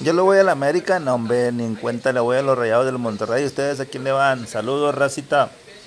Yo le voy a la América, no, hombre, ni en cuenta le voy a los Rayados del Monterrey. ¿Ustedes a quién le van? Saludos, racita.